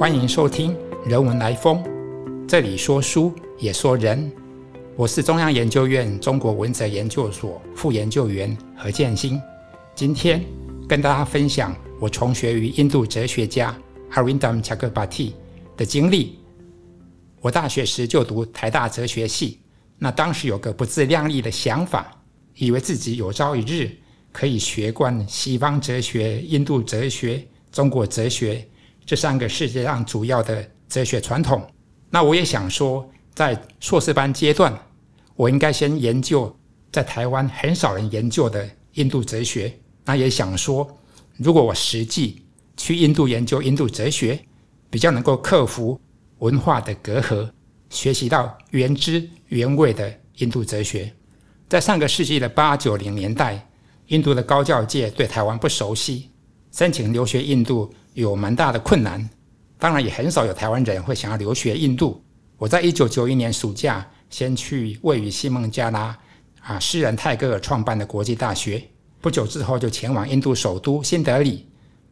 欢迎收听《人文来风》，这里说书也说人。我是中央研究院中国文哲研究所副研究员何建新。今天跟大家分享我从学于印度哲学家 Arvindam Chakrabarty 的经历。我大学时就读台大哲学系，那当时有个不自量力的想法，以为自己有朝一日可以学贯西方哲学、印度哲学、中国哲学这三个世界上主要的哲学传统。那我也想说，在硕士班阶段，我应该先研究在台湾很少人研究的印度哲学。那也想说，如果我实际去印度研究印度哲学，比较能够克服。文化的隔阂，学习到原汁原味的印度哲学。在上个世纪的八九零年代，印度的高教界对台湾不熟悉，申请留学印度有蛮大的困难。当然，也很少有台湾人会想要留学印度。我在一九九一年暑假，先去位于西孟加拉啊诗人泰戈尔创办的国际大学，不久之后就前往印度首都新德里，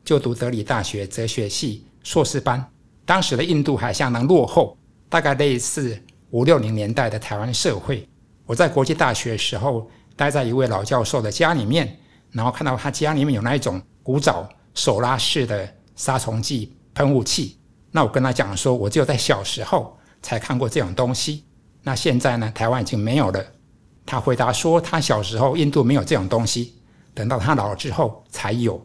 就读德里大学哲学系硕士班。当时的印度还相当落后，大概类似五六零年代的台湾社会。我在国际大学时候，待在一位老教授的家里面，然后看到他家里面有那一种古早手拉式的杀虫剂喷雾器。那我跟他讲说，我只有在小时候才看过这种东西。那现在呢，台湾已经没有了。他回答说，他小时候印度没有这种东西，等到他老了之后才有。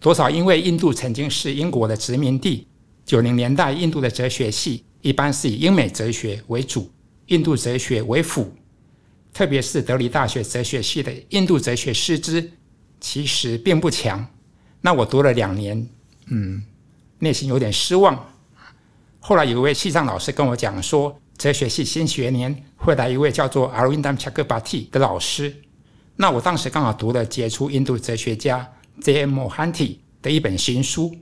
多少因为印度曾经是英国的殖民地。九零年代，印度的哲学系一般是以英美哲学为主，印度哲学为辅。特别是德里大学哲学系的印度哲学师资，其实并不强。那我读了两年，嗯，内心有点失望。后来有一位系上老师跟我讲说，哲学系新学年会来一位叫做 Arvindam Chagbati 的老师。那我当时刚好读了杰出印度哲学家 J. Mohanty 的一本新书。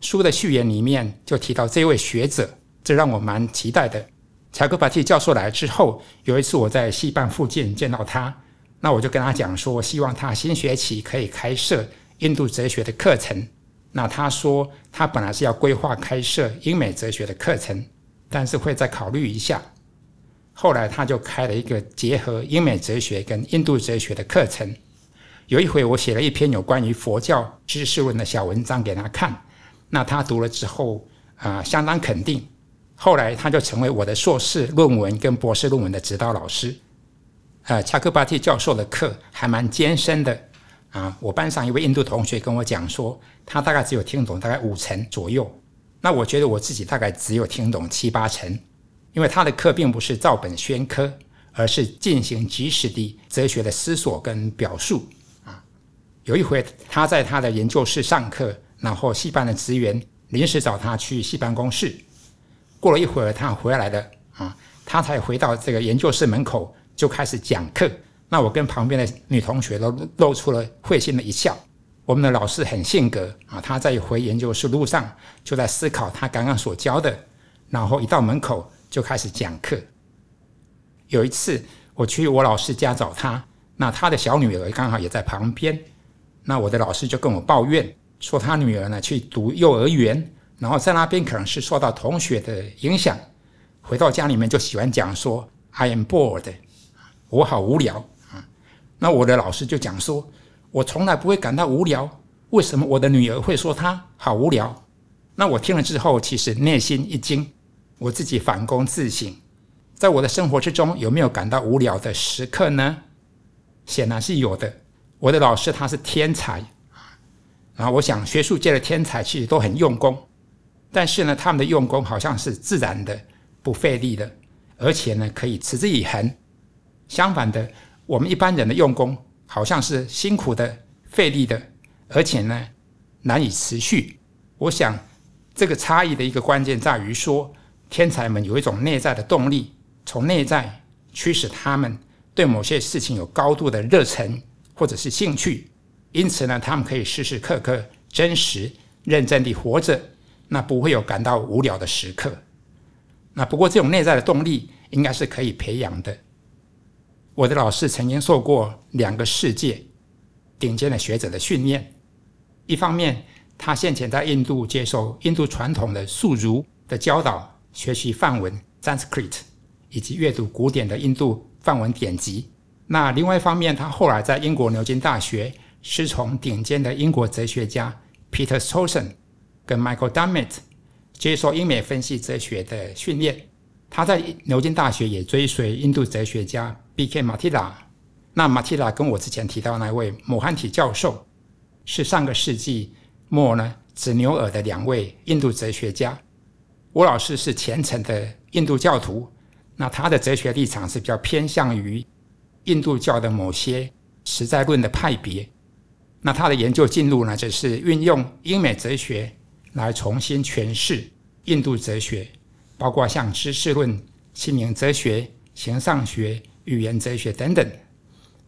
书的序言里面就提到这位学者，这让我蛮期待的。乔克巴蒂教授来之后，有一次我在戏班附近见到他，那我就跟他讲说，希望他新学期可以开设印度哲学的课程。那他说他本来是要规划开设英美哲学的课程，但是会再考虑一下。后来他就开了一个结合英美哲学跟印度哲学的课程。有一回我写了一篇有关于佛教知识论的小文章给他看。那他读了之后啊，相当肯定。后来他就成为我的硕士论文跟博士论文的指导老师。呃，恰克巴蒂教授的课还蛮艰深的啊。我班上一位印度同学跟我讲说，他大概只有听懂大概五成左右。那我觉得我自己大概只有听懂七八成，因为他的课并不是照本宣科，而是进行即时的哲学的思索跟表述啊。有一回他在他的研究室上课。然后系办的职员临时找他去系办公室，过了一会儿他回来了啊，他才回到这个研究室门口就开始讲课。那我跟旁边的女同学都露出了会心的一笑。我们的老师很性格啊，他在回研究室路上就在思考他刚刚所教的，然后一到门口就开始讲课。有一次我去我老师家找他，那他的小女儿刚好也在旁边，那我的老师就跟我抱怨。说他女儿呢去读幼儿园，然后在那边可能是受到同学的影响，回到家里面就喜欢讲说 “I am bored”，我好无聊。那我的老师就讲说，我从来不会感到无聊，为什么我的女儿会说她好无聊？那我听了之后，其实内心一惊，我自己反躬自省，在我的生活之中有没有感到无聊的时刻呢？显然是有的。我的老师他是天才。然后我想，学术界的天才其实都很用功，但是呢，他们的用功好像是自然的、不费力的，而且呢，可以持之以恒。相反的，我们一般人的用功好像是辛苦的、费力的，而且呢，难以持续。我想，这个差异的一个关键在于说，天才们有一种内在的动力，从内在驱使他们对某些事情有高度的热忱或者是兴趣。因此呢，他们可以时时刻刻真实、认真地活着，那不会有感到无聊的时刻。那不过这种内在的动力应该是可以培养的。我的老师曾经受过两个世界顶尖的学者的训练，一方面他先前在印度接受印度传统的素儒的教导，学习梵文 （Sanskrit） 以及阅读古典的印度梵文典籍。那另外一方面，他后来在英国牛津大学师从顶尖的英国哲学家 Peter Strawson 跟 Michael Dummett，接受英美分析哲学的训练。他在牛津大学也追随印度哲学家 B.K. 马提拉。那马蒂拉跟我之前提到那位姆汉体教授，是上个世纪末呢紫牛耳的两位印度哲学家。我老师是虔诚的印度教徒，那他的哲学立场是比较偏向于印度教的某些实在论的派别。那他的研究进路呢，就是运用英美哲学来重新诠释印度哲学。包括像知识论、心灵哲学、形上学、语言哲学等等，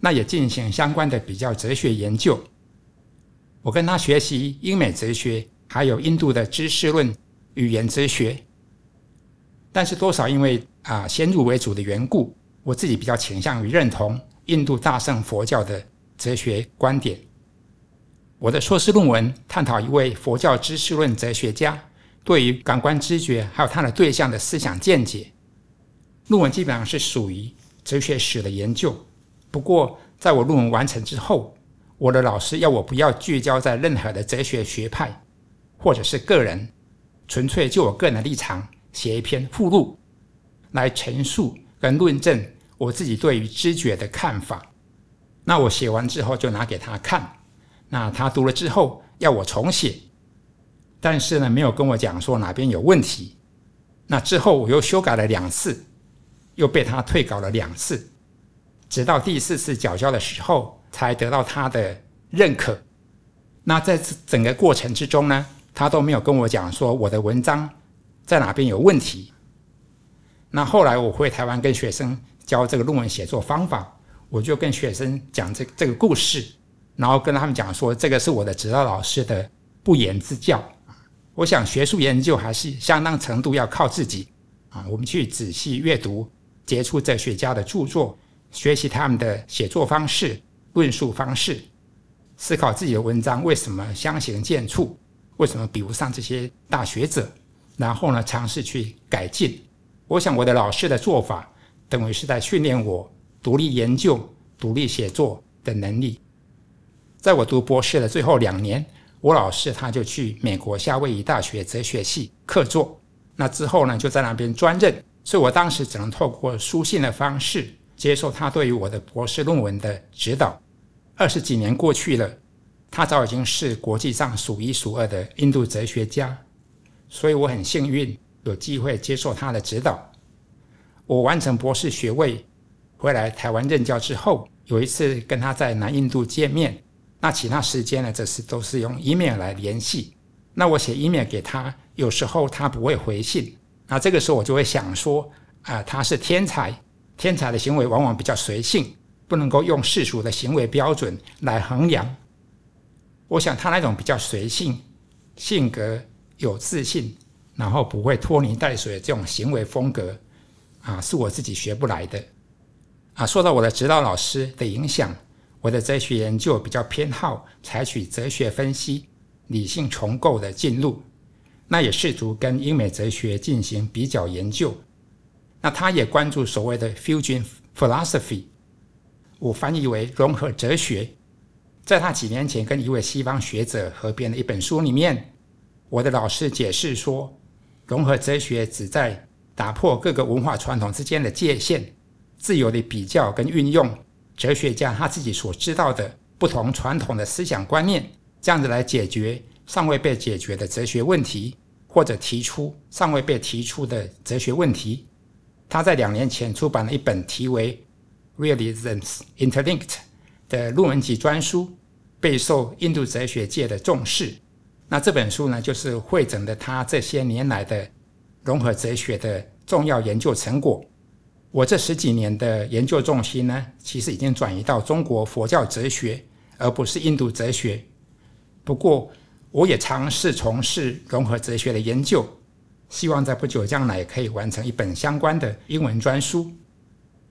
那也进行相关的比较哲学研究。我跟他学习英美哲学，还有印度的知识论、语言哲学。但是多少因为啊先入为主的缘故，我自己比较倾向于认同印度大圣佛教的哲学观点。我的硕士论文探讨一位佛教知识论哲学家。对于感官知觉还有他的对象的思想见解，论文基本上是属于哲学史的研究。不过，在我论文完成之后，我的老师要我不要聚焦在任何的哲学学派或者是个人，纯粹就我个人的立场写一篇附录，来陈述跟论证我自己对于知觉的看法。那我写完之后就拿给他看，那他读了之后要我重写。但是呢，没有跟我讲说哪边有问题。那之后我又修改了两次，又被他退稿了两次，直到第四次缴交的时候才得到他的认可。那在整个过程之中呢，他都没有跟我讲说我的文章在哪边有问题。那后来我回台湾跟学生教这个论文写作方法，我就跟学生讲这这个故事，然后跟他们讲说这个是我的指导老师的不言之教。我想学术研究还是相当程度要靠自己啊，我们去仔细阅读杰出哲学家的著作，学习他们的写作方式、论述方式，思考自己的文章为什么相形见绌，为什么比不上这些大学者，然后呢，尝试去改进。我想我的老师的做法，等于是在训练我独立研究、独立写作的能力。在我读博士的最后两年。我老师他就去美国夏威夷大学哲学系客座，那之后呢就在那边专任，所以我当时只能透过书信的方式接受他对于我的博士论文的指导。二十几年过去了，他早已经是国际上数一数二的印度哲学家，所以我很幸运有机会接受他的指导。我完成博士学位回来台湾任教之后，有一次跟他在南印度见面。那其他时间呢？这是都是用 email 来联系。那我写 email 给他，有时候他不会回信。那这个时候我就会想说，啊，他是天才，天才的行为往往比较随性，不能够用世俗的行为标准来衡量。我想他那种比较随性、性格有自信，然后不会拖泥带水这种行为风格，啊，是我自己学不来的。啊，受到我的指导老师的影响。我的哲学研究比较偏好采取哲学分析、理性重构的进路，那也试图跟英美哲学进行比较研究。那他也关注所谓的 fusion philosophy，我翻译为融合哲学。在他几年前跟一位西方学者合编的一本书里面，我的老师解释说，融合哲学旨在打破各个文化传统之间的界限，自由的比较跟运用。哲学家他自己所知道的不同传统的思想观念，这样子来解决尚未被解决的哲学问题，或者提出尚未被提出的哲学问题。他在两年前出版了一本题为《Realisms Interlinked》的论文集专书，备受印度哲学界的重视。那这本书呢，就是汇整的他这些年来的融合哲学的重要研究成果。我这十几年的研究重心呢，其实已经转移到中国佛教哲学，而不是印度哲学。不过，我也尝试从事融合哲学的研究，希望在不久将来可以完成一本相关的英文专书。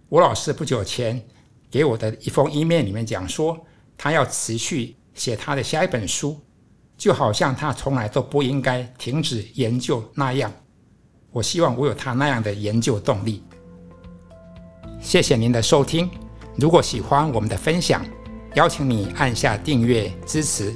我老师不久前给我的一封 email 里面讲说，他要持续写他的下一本书，就好像他从来都不应该停止研究那样。我希望我有他那样的研究动力。谢谢您的收听。如果喜欢我们的分享，邀请你按下订阅支持。